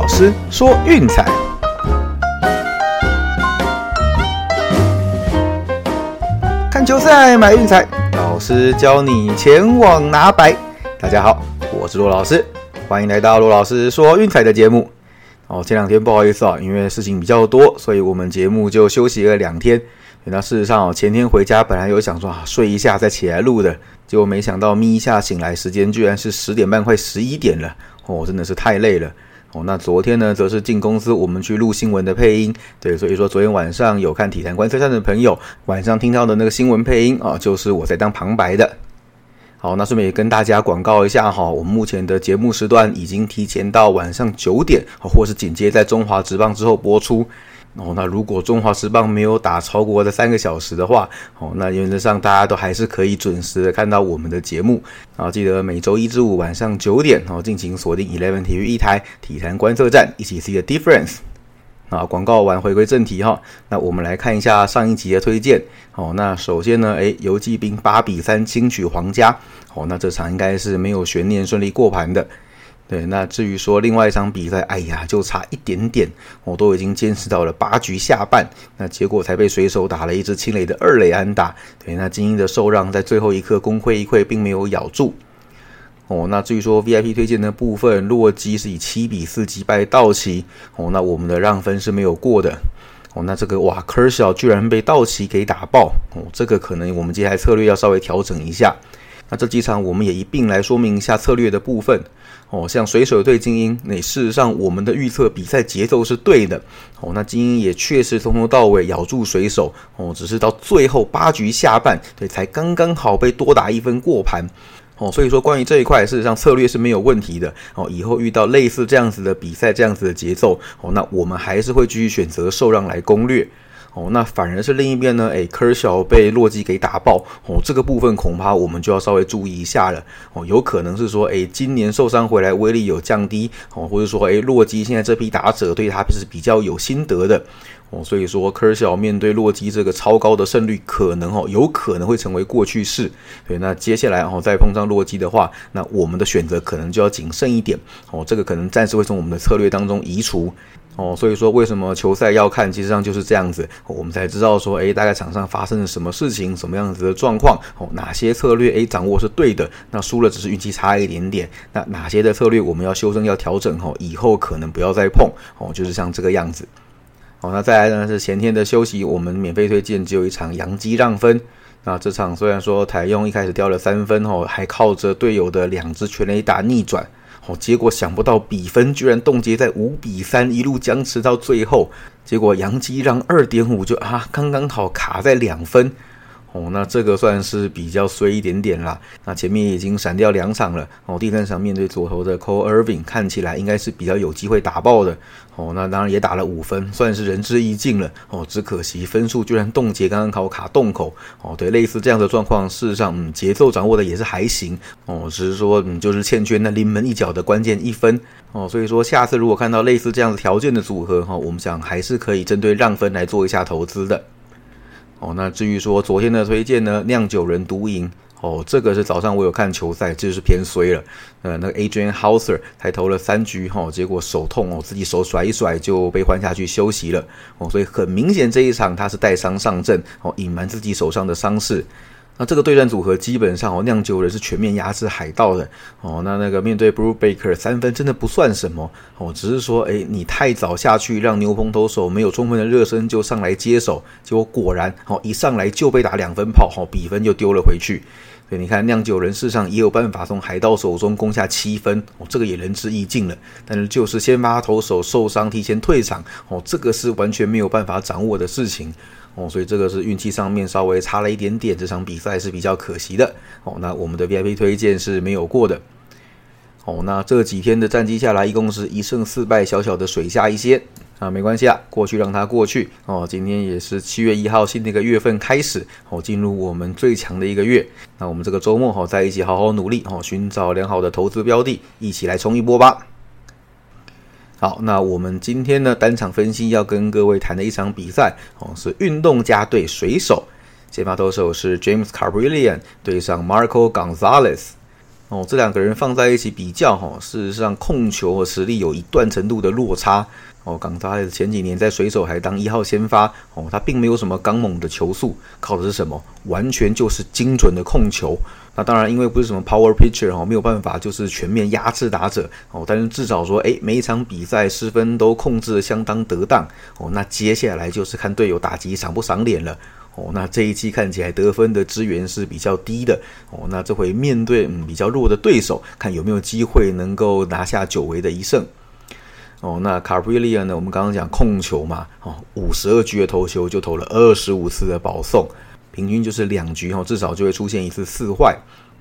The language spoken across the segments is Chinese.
老师说运彩，看球赛买运彩，老师教你前往拿白。大家好，我是罗老师，欢迎来到罗老师说运彩的节目。哦，前两天不好意思啊，因为事情比较多，所以我们节目就休息了两天。那事实上，前天回家本来有想说啊睡一下再起来录的，结果没想到眯一下醒来，时间居然是十点半快十一点了。哦，真的是太累了。哦，那昨天呢，则是进公司我们去录新闻的配音。对，所以说昨天晚上有看体坛观测站的朋友，晚上听到的那个新闻配音啊，就是我在当旁白的。好，那顺便也跟大家广告一下哈，我们目前的节目时段已经提前到晚上九点，或是紧接在中华职棒之后播出。哦，那如果中华时棒没有打超过的三个小时的话，哦，那原则上大家都还是可以准时的看到我们的节目。啊，记得每周一至五晚上九点，哦，尽情锁定 Eleven 体育一台体坛观测站，一起 see the difference。啊，广告完，回归正题哈。那我们来看一下上一集的推荐。哦，那首先呢，诶，游击兵八比三轻取皇家。哦，那这场应该是没有悬念，顺利过盘的。对，那至于说另外一场比赛，哎呀，就差一点点，我都已经坚持到了八局下半，那结果才被水手打了一支清雷的二垒安打。对，那精英的受让在最后一刻功亏一篑，并没有咬住。哦，那至于说 VIP 推荐的部分，洛基是以七比四击败道奇。哦，那我们的让分是没有过的。哦，那这个哇，科小居然被道奇给打爆。哦，这个可能我们接下来策略要稍微调整一下。那这几场我们也一并来说明一下策略的部分。哦，像水手对精英，那事实上我们的预测比赛节奏是对的。哦，那精英也确实从头到尾咬住水手。哦，只是到最后八局下半，对，才刚刚好被多打一分过盘。哦，所以说关于这一块，事实上策略是没有问题的。哦，以后遇到类似这样子的比赛，这样子的节奏，哦，那我们还是会继续选择受让来攻略。哦，那反而是另一边呢？诶，科尔小被洛基给打爆，哦，这个部分恐怕我们就要稍微注意一下了。哦，有可能是说，诶，今年受伤回来威力有降低，哦，或者说，诶，洛基现在这批打者对他是比较有心得的，哦，所以说科尔小面对洛基这个超高的胜率，可能哦，有可能会成为过去式。对，那接下来哦，再碰上洛基的话，那我们的选择可能就要谨慎一点。哦，这个可能暂时会从我们的策略当中移除。哦，所以说为什么球赛要看，其实上就是这样子，我们才知道说，诶，大概场上发生了什么事情，什么样子的状况，哦，哪些策略，诶，掌握是对的，那输了只是运气差一点点，那哪些的策略我们要修正要调整，哦，以后可能不要再碰，哦，就是像这个样子。好，那再来呢是前天的休息，我们免费推荐只有一场杨基让分，那这场虽然说台用一开始掉了三分，哦，还靠着队友的两只全垒打逆转。哦，结果想不到比分居然冻结在五比三，一路僵持到最后。结果杨基让二点五就啊，刚刚好卡在两分。哦，那这个算是比较衰一点点啦。那前面已经闪掉两场了。哦，第三场面对左投的 Cole Irving，看起来应该是比较有机会打爆的。哦，那当然也打了五分，算是仁至义尽了。哦，只可惜分数居然冻结，刚刚好卡洞口。哦，对，类似这样的状况，事实上，嗯，节奏掌握的也是还行。哦，只是说，嗯，就是欠缺那临门一脚的关键一分。哦，所以说下次如果看到类似这样的条件的组合，哈，我们想还是可以针对让分来做一下投资的。哦，那至于说昨天的推荐呢，酿酒人独赢。哦，这个是早上我有看球赛，就是偏衰了。呃，那个 Adrian Hauser 才投了三局，哈，结果手痛哦，自己手甩一甩就被换下去休息了。哦，所以很明显这一场他是带伤上阵，哦，隐瞒自己手上的伤势。那这个对战组合基本上哦，酿酒人是全面压制海盗的哦。那那个面对 Blue Baker 三分真的不算什么哦，只是说哎，你太早下去，让牛棚投手没有充分的热身就上来接手，结果果然哦，一上来就被打两分炮，哦，比分就丢了回去。所以你看，酿酒人事实上也有办法从海盗手中攻下七分哦，这个也仁至义尽了。但是就是先发投手受伤提前退场哦，这个是完全没有办法掌握的事情。哦，所以这个是运气上面稍微差了一点点，这场比赛是比较可惜的。哦，那我们的 VIP 推荐是没有过的。哦，那这几天的战绩下来，一共是一胜四败，小小的水下一些啊，没关系啊，过去让它过去。哦，今天也是七月一号新的一个月份开始，哦，进入我们最强的一个月。那我们这个周末哈，在一起好好努力哦，寻找良好的投资标的，一起来冲一波吧。好，那我们今天呢单场分析要跟各位谈的一场比赛哦，是运动家对水手，先发投手是 James Carbrillion 对上 Marco Gonzalez。哦，这两个人放在一起比较哈，事实上控球和实力有一段程度的落差。哦，港扎雷前几年在水手还当一号先发，哦，他并没有什么刚猛的球速，靠的是什么？完全就是精准的控球。那当然，因为不是什么 power pitcher 哦，没有办法就是全面压制打者哦，但是至少说，诶，每一场比赛失分都控制的相当得当哦。那接下来就是看队友打击赏不赏脸了。哦，那这一期看起来得分的资源是比较低的哦。那这回面对嗯比较弱的对手，看有没有机会能够拿下久违的一胜。哦，那卡布里亚呢？我们刚刚讲控球嘛，哦，五十二局的投球就投了二十五次的保送，平均就是两局哈，至少就会出现一次四坏。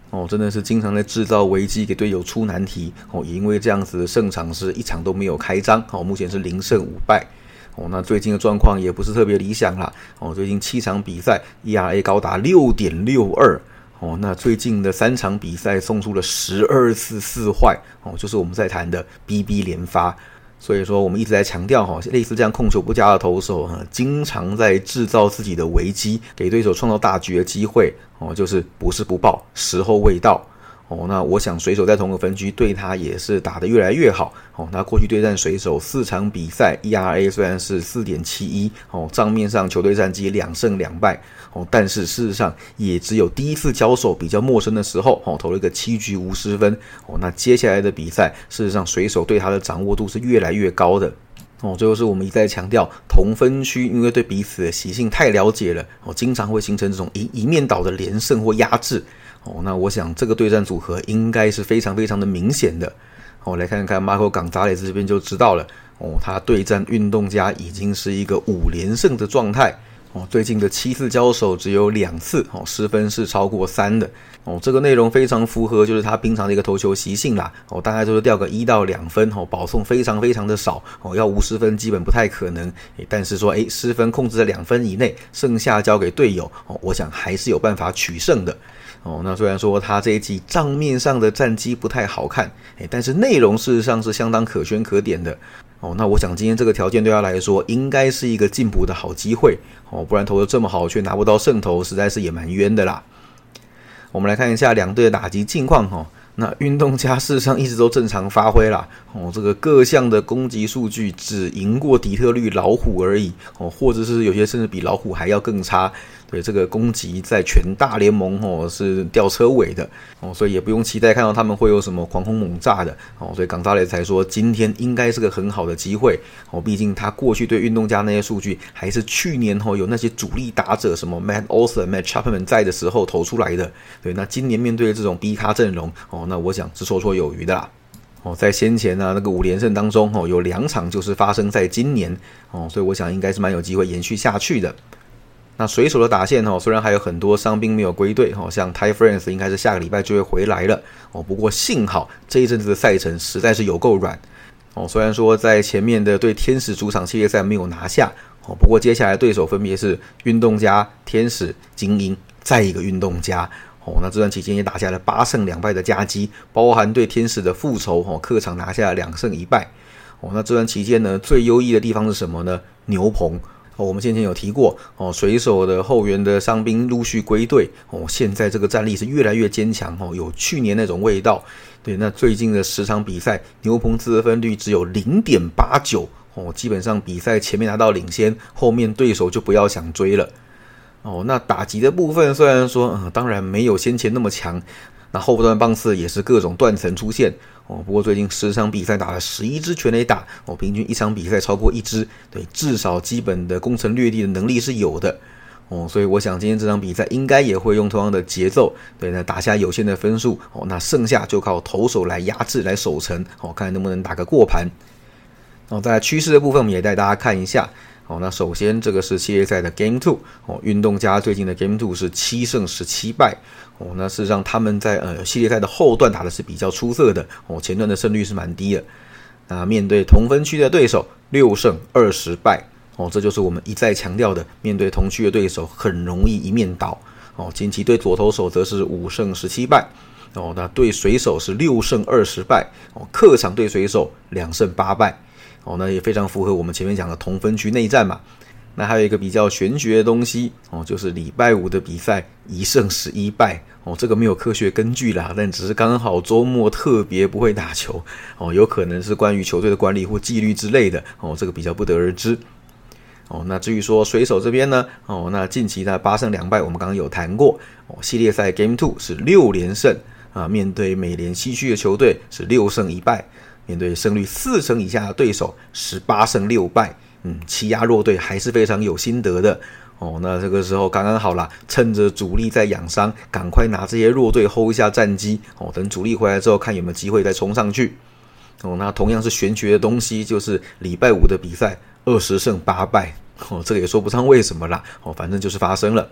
哦，真的是经常在制造危机，给队友出难题。哦，也因为这样子胜场是一场都没有开张。哦，目前是零胜五败。哦，那最近的状况也不是特别理想啦。哦，最近七场比赛 ERA 高达六点六二。哦，那最近的三场比赛送出了十二次四坏。哦，就是我们在谈的 BB 连发。所以说，我们一直在强调哈，类似这样控球不佳的投手哈，经常在制造自己的危机，给对手创造大局的机会哦，就是不是不报，时候未到。哦，那我想水手在同个分区对他也是打得越来越好。哦，那过去对战水手四场比赛，ERA 虽然是四点七一，哦，账面上球队战绩两胜两败，哦，但是事实上也只有第一次交手比较陌生的时候，哦，投了一个七局无失分。哦，那接下来的比赛，事实上水手对他的掌握度是越来越高的。哦，最后是我们一再强调，同分区因为对彼此的习性太了解了，哦，经常会形成这种一一面倒的连胜或压制。哦，那我想这个对战组合应该是非常非常的明显的。哦，来看看马可港扎雷斯这边就知道了。哦，他对战运动家已经是一个五连胜的状态。哦，最近的七次交手只有两次哦失分是超过三的。哦，这个内容非常符合就是他平常的一个投球习性啦。哦，大概就是掉个一到两分哦，保送非常非常的少哦，要无失分基本不太可能。但是说诶失分控制在两分以内，剩下交给队友哦，我想还是有办法取胜的。哦，那虽然说他这一季账面上的战绩不太好看，诶，但是内容事实上是相当可圈可点的。哦，那我想今天这个条件对他来说应该是一个进步的好机会。哦，不然投的这么好却拿不到胜投，实在是也蛮冤的啦。我们来看一下两队的打击近况哈。那运动家事实上一直都正常发挥啦。哦，这个各项的攻击数据只赢过底特律老虎而已。哦，或者是有些甚至比老虎还要更差。对这个攻击在全大联盟哦是吊车尾的哦，所以也不用期待看到他们会有什么狂轰猛炸的哦，所以港大雷才说今天应该是个很好的机会哦，毕竟他过去对运动家那些数据还是去年哦有那些主力打者什么 Matt Olson、Matt Chapman 在的时候投出来的，对，那今年面对这种 B 咖阵容哦，那我想是绰绰有余的啦哦，在先前呢那个五连胜当中哦，有两场就是发生在今年哦，所以我想应该是蛮有机会延续下去的。那水手的打线哦，虽然还有很多伤兵没有归队哦，像 Ty France 应该是下个礼拜就会回来了哦。不过幸好这一阵子的赛程实在是有够软哦。虽然说在前面的对天使主场系列赛没有拿下哦，不过接下来对手分别是运动家、天使、精英，再一个运动家哦。那这段期间也打下了八胜两败的佳绩，包含对天使的复仇哦，客场拿下两胜一败哦。那这段期间呢，最优异的地方是什么呢？牛棚。哦，我们先前有提过哦，水手的后援的伤兵陆续归队哦，现在这个战力是越来越坚强哦，有去年那种味道。对，那最近的十场比赛，牛棚自得分率只有零点八九哦，基本上比赛前面拿到领先，后面对手就不要想追了。哦，那打击的部分虽然说，嗯，当然没有先前那么强。那后半段棒次也是各种断层出现哦，不过最近十场比赛打了十一支全垒打哦，平均一场比赛超过一支，对，至少基本的攻城略地的能力是有的哦，所以我想今天这场比赛应该也会用同样的节奏，对，那打下有限的分数哦，那剩下就靠投手来压制来守城哦，看能不能打个过盘哦，在趋势的部分我们也带大家看一下。哦，那首先这个是系列赛的 Game Two 哦，运动家最近的 Game Two 是七胜十七败哦，那事实上他们在呃系列赛的后段打的是比较出色的哦，前段的胜率是蛮低的。那面对同分区的对手，六胜二十败哦，这就是我们一再强调的，面对同区的对手很容易一面倒哦。近期对左投手则是五胜十七败哦，那对水手是六胜二十败哦，客场对水手两胜八败。哦，那也非常符合我们前面讲的同分区内战嘛。那还有一个比较玄学的东西哦，就是礼拜五的比赛一胜十一败哦，这个没有科学根据啦，但只是刚好周末特别不会打球哦，有可能是关于球队的管理或纪律之类的哦，这个比较不得而知。哦，那至于说水手这边呢，哦，那近期的八胜两败，我们刚刚有谈过哦，系列赛 Game Two 是六连胜啊，面对美联西区的球队是六胜一败，面对胜率四成以下的对手十八胜六败，嗯，欺压弱队还是非常有心得的。哦，那这个时候刚刚好啦，趁着主力在养伤，赶快拿这些弱队薅一下战机。哦，等主力回来之后，看有没有机会再冲上去。哦，那同样是玄学的东西，就是礼拜五的比赛，二十胜八败。哦，这个也说不上为什么啦。哦，反正就是发生了。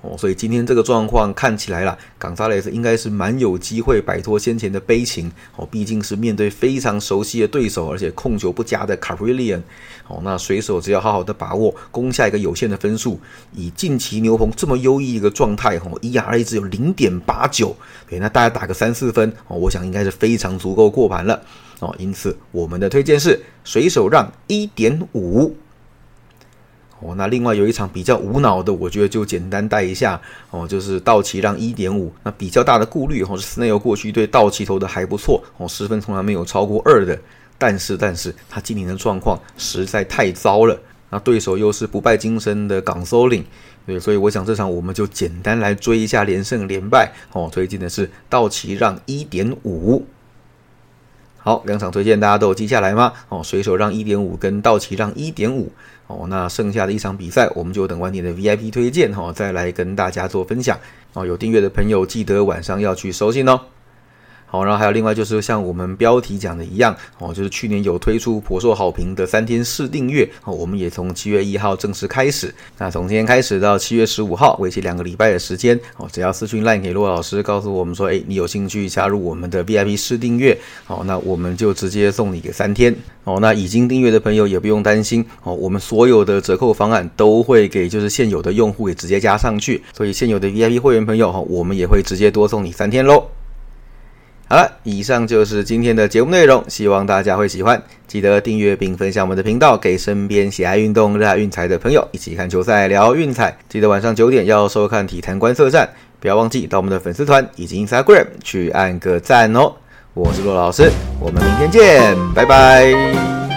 哦，所以今天这个状况看起来啦，冈萨雷斯应该是蛮有机会摆脱先前的悲情。哦，毕竟是面对非常熟悉的对手，而且控球不佳的卡瑞利安。哦，那水手只要好好的把握，攻下一个有限的分数，以近期牛棚这么优异一个状态，哦，ERA 只有零点八九，对，那大家打个三四分，哦，我想应该是非常足够过盘了。哦，因此我们的推荐是水手让一点五。哦，那另外有一场比较无脑的，我觉得就简单带一下哦，就是道奇让一点五。那比较大的顾虑哦，是斯内尔过去对道奇投的还不错哦，十分从来没有超过二的。但是，但是他今年的状况实在太糟了。那对手又是不败金身的港搜领，对，所以我想这场我们就简单来追一下连胜连败哦。推荐的是道奇让一点五。好，两场推荐大家都有记下来吗？哦，水手让一点五，跟道奇让一点五。哦，那剩下的一场比赛，我们就等晚点的 VIP 推荐哈，再来跟大家做分享。哦，有订阅的朋友记得晚上要去收信哦。好，然后还有另外就是像我们标题讲的一样，哦，就是去年有推出颇受好评的三天试订阅，哦，我们也从七月一号正式开始。那从今天开始到七月十五号，为期两个礼拜的时间，哦，只要私讯 line 给洛老师，告诉我们说，哎，你有兴趣加入我们的 VIP 试订阅，哦，那我们就直接送你个三天。哦，那已经订阅的朋友也不用担心，哦，我们所有的折扣方案都会给就是现有的用户给直接加上去，所以现有的 VIP 会员朋友，哈，我们也会直接多送你三天喽。好了，以上就是今天的节目内容，希望大家会喜欢。记得订阅并分享我们的频道，给身边喜爱运动、热爱运彩的朋友一起看球赛、聊运彩。记得晚上九点要收看体坛观测站，不要忘记到我们的粉丝团以及 Instagram 去按个赞哦。我是骆老师，我们明天见，拜拜。